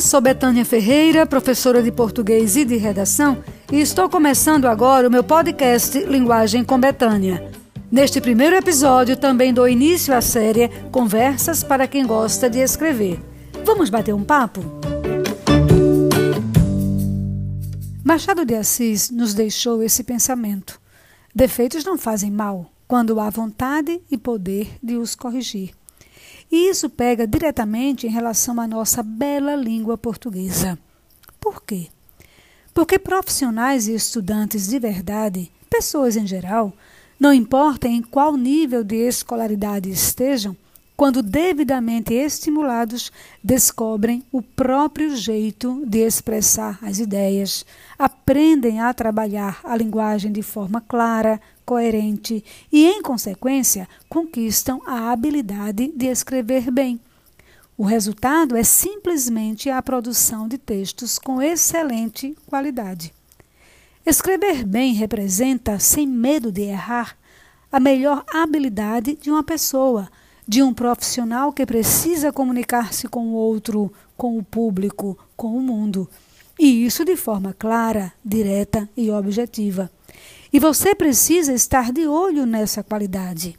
sou Betânia Ferreira, professora de português e de redação, e estou começando agora o meu podcast Linguagem com Betânia. Neste primeiro episódio, também dou início à série Conversas para quem gosta de escrever. Vamos bater um papo? Machado de Assis nos deixou esse pensamento: defeitos não fazem mal quando há vontade e poder de os corrigir. E isso pega diretamente em relação à nossa bela língua portuguesa. Por quê? Porque profissionais e estudantes de verdade, pessoas em geral, não importa em qual nível de escolaridade estejam, quando devidamente estimulados, descobrem o próprio jeito de expressar as ideias, aprendem a trabalhar a linguagem de forma clara, coerente e, em consequência, conquistam a habilidade de escrever bem. O resultado é simplesmente a produção de textos com excelente qualidade. Escrever bem representa, sem medo de errar, a melhor habilidade de uma pessoa, de um profissional que precisa comunicar-se com o outro, com o público, com o mundo. E isso de forma clara, direta e objetiva. E você precisa estar de olho nessa qualidade.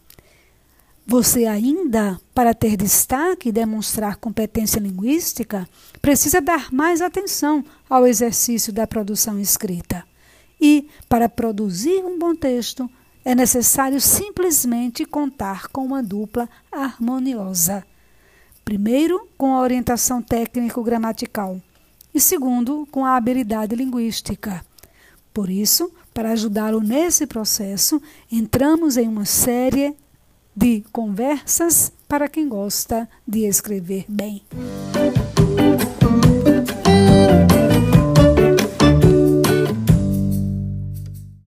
Você ainda, para ter destaque e demonstrar competência linguística, precisa dar mais atenção ao exercício da produção escrita. E, para produzir um bom texto, é necessário simplesmente contar com uma dupla harmoniosa. Primeiro, com a orientação técnico-gramatical, e segundo, com a habilidade linguística. Por isso, para ajudá-lo nesse processo, entramos em uma série de conversas para quem gosta de escrever bem.